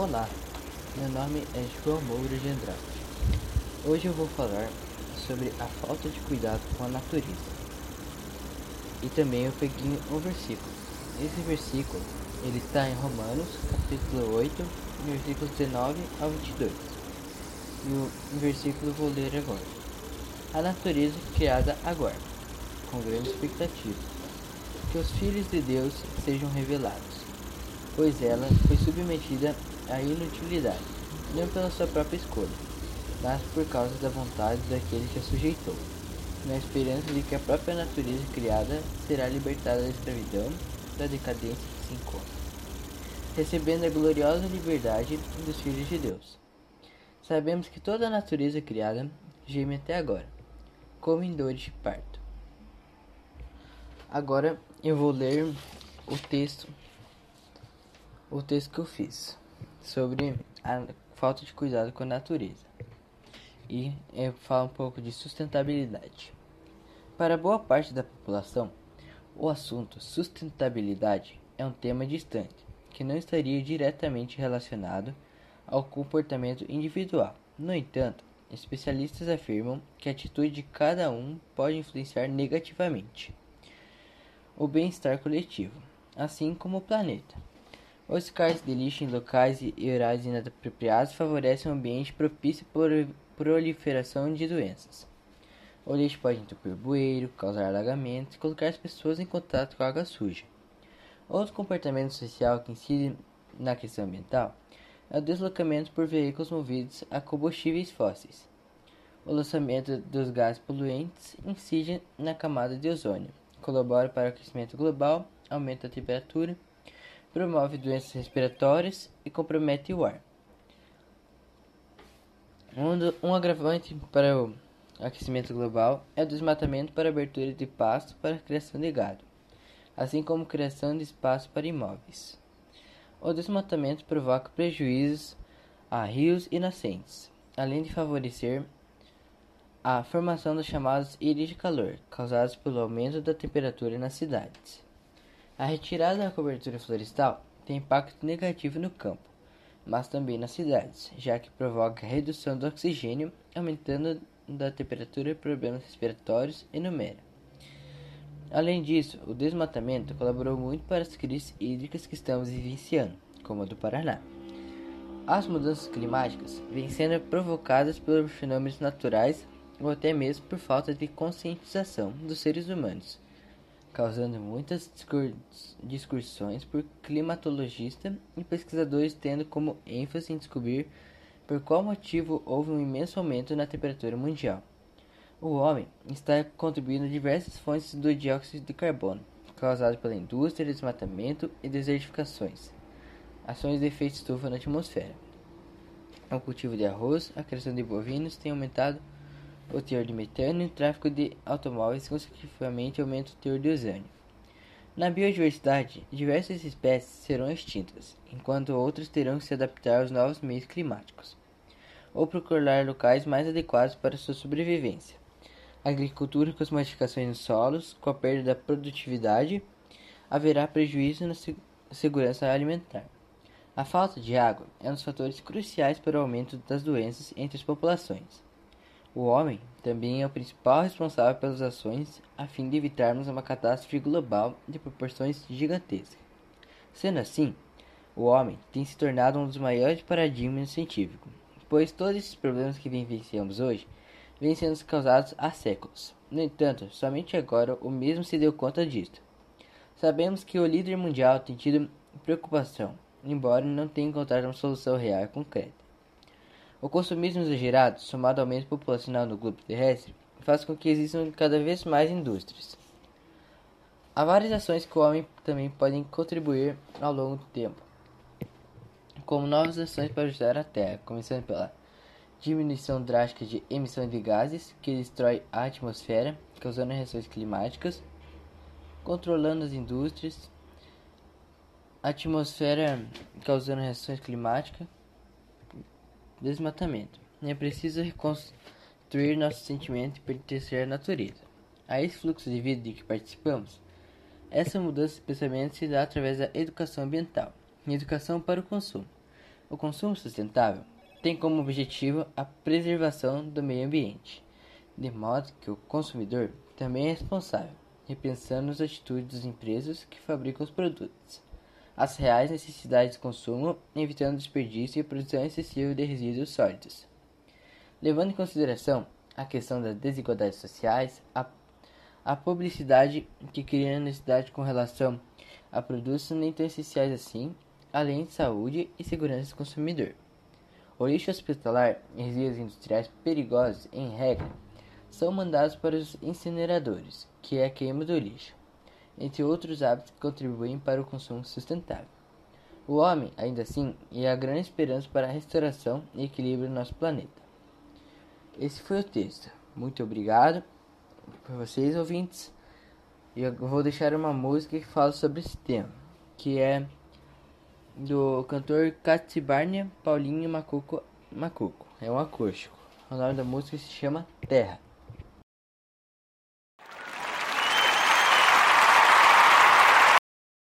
Olá, meu nome é João Moura de Andrade. Hoje eu vou falar sobre a falta de cuidado com a natureza. E também eu peguei um versículo. Esse versículo, ele está em Romanos, capítulo 8, versículos 19 ao 22. E o versículo eu vou ler agora. A natureza criada agora, com grande expectativa, que os filhos de Deus sejam revelados, pois ela foi submetida a inutilidade, não pela sua própria escolha, mas por causa da vontade daquele que a sujeitou, na esperança de que a própria natureza criada será libertada da escravidão, da decadência que se encontra, recebendo a gloriosa liberdade dos filhos de Deus. Sabemos que toda a natureza criada geme até agora, como em dores de parto. Agora eu vou ler o texto o texto que eu fiz sobre a falta de cuidado com a natureza. E eu falo um pouco de sustentabilidade. Para boa parte da população, o assunto sustentabilidade é um tema distante, que não estaria diretamente relacionado ao comportamento individual. No entanto, especialistas afirmam que a atitude de cada um pode influenciar negativamente o bem-estar coletivo, assim como o planeta. Os descartes de lixo em locais e horários inapropriados favorecem um ambiente propício para proliferação de doenças. O lixo pode entupir o bueiro, causar alagamentos e colocar as pessoas em contato com água suja. Outro comportamento social que incide na questão ambiental é o deslocamento por veículos movidos a combustíveis fósseis. O lançamento dos gases poluentes incide na camada de ozônio, colabora para o aquecimento global, aumenta a temperatura promove doenças respiratórias e compromete o ar. Um, um agravante para o aquecimento global é o desmatamento para abertura de pasto para criação de gado, assim como criação de espaço para imóveis. O desmatamento provoca prejuízos a rios e nascentes, além de favorecer a formação das chamadas ilhas de calor, causadas pelo aumento da temperatura nas cidades. A retirada da cobertura florestal tem impacto negativo no campo, mas também nas cidades, já que provoca redução do oxigênio, aumentando da temperatura problemas respiratórios e numera. Além disso, o desmatamento colaborou muito para as crises hídricas que estamos vivenciando, como a do Paraná. As mudanças climáticas vêm sendo provocadas por fenômenos naturais ou até mesmo por falta de conscientização dos seres humanos causando muitas discussões por climatologistas e pesquisadores tendo como ênfase em descobrir por qual motivo houve um imenso aumento na temperatura mundial. O homem está contribuindo diversas fontes do dióxido de carbono, causado pela indústria, desmatamento e desertificações, ações de efeito estufa na atmosfera. O cultivo de arroz, a criação de bovinos tem aumentado o teor de metano e o tráfego de automóveis consecutivamente aumenta o teor de ozônio. Na biodiversidade, diversas espécies serão extintas, enquanto outras terão que se adaptar aos novos meios climáticos, ou procurar locais mais adequados para sua sobrevivência. A agricultura com as modificações nos solos, com a perda da produtividade, haverá prejuízo na segurança alimentar. A falta de água é um dos fatores cruciais para o aumento das doenças entre as populações. O homem também é o principal responsável pelas ações a fim de evitarmos uma catástrofe global de proporções gigantescas. Sendo assim, o homem tem se tornado um dos maiores paradigmas científicos, pois todos esses problemas que vivenciamos hoje vêm sendo causados há séculos. No entanto, somente agora o mesmo se deu conta disto. Sabemos que o líder mundial tem tido preocupação, embora não tenha encontrado uma solução real e concreta. O consumismo exagerado, somado ao aumento populacional no globo terrestre, faz com que existam cada vez mais indústrias. Há várias ações que o homem também podem contribuir ao longo do tempo, como novas ações para ajudar a Terra, começando pela diminuição drástica de emissão de gases que destrói a atmosfera, causando reações climáticas, controlando as indústrias, atmosfera causando reações climáticas, desmatamento. É preciso reconstruir nosso sentimento e pertencer à natureza. A esse fluxo de vida de que participamos, essa mudança de pensamento se dá através da educação ambiental e educação para o consumo. O consumo sustentável tem como objetivo a preservação do meio ambiente, de modo que o consumidor também é responsável, repensando as atitudes das empresas que fabricam os produtos, as reais necessidades de consumo, evitando desperdício e produção excessiva de resíduos sólidos. Levando em consideração a questão das desigualdades sociais, a, a publicidade que cria necessidade com relação a produtos nem tão essenciais assim, além de saúde e segurança do consumidor. O lixo hospitalar e resíduos industriais perigosos, em regra, são mandados para os incineradores, que é a queima do lixo, entre outros hábitos que contribuem para o consumo sustentável. O homem, ainda assim, é a grande esperança para a restauração e equilíbrio do nosso planeta. Esse foi o texto. Muito obrigado por vocês, ouvintes. E eu vou deixar uma música que fala sobre esse tema, que é do cantor Catsibarnia Paulinho Macuco Macuco. É um acústico. O nome da música se chama Terra.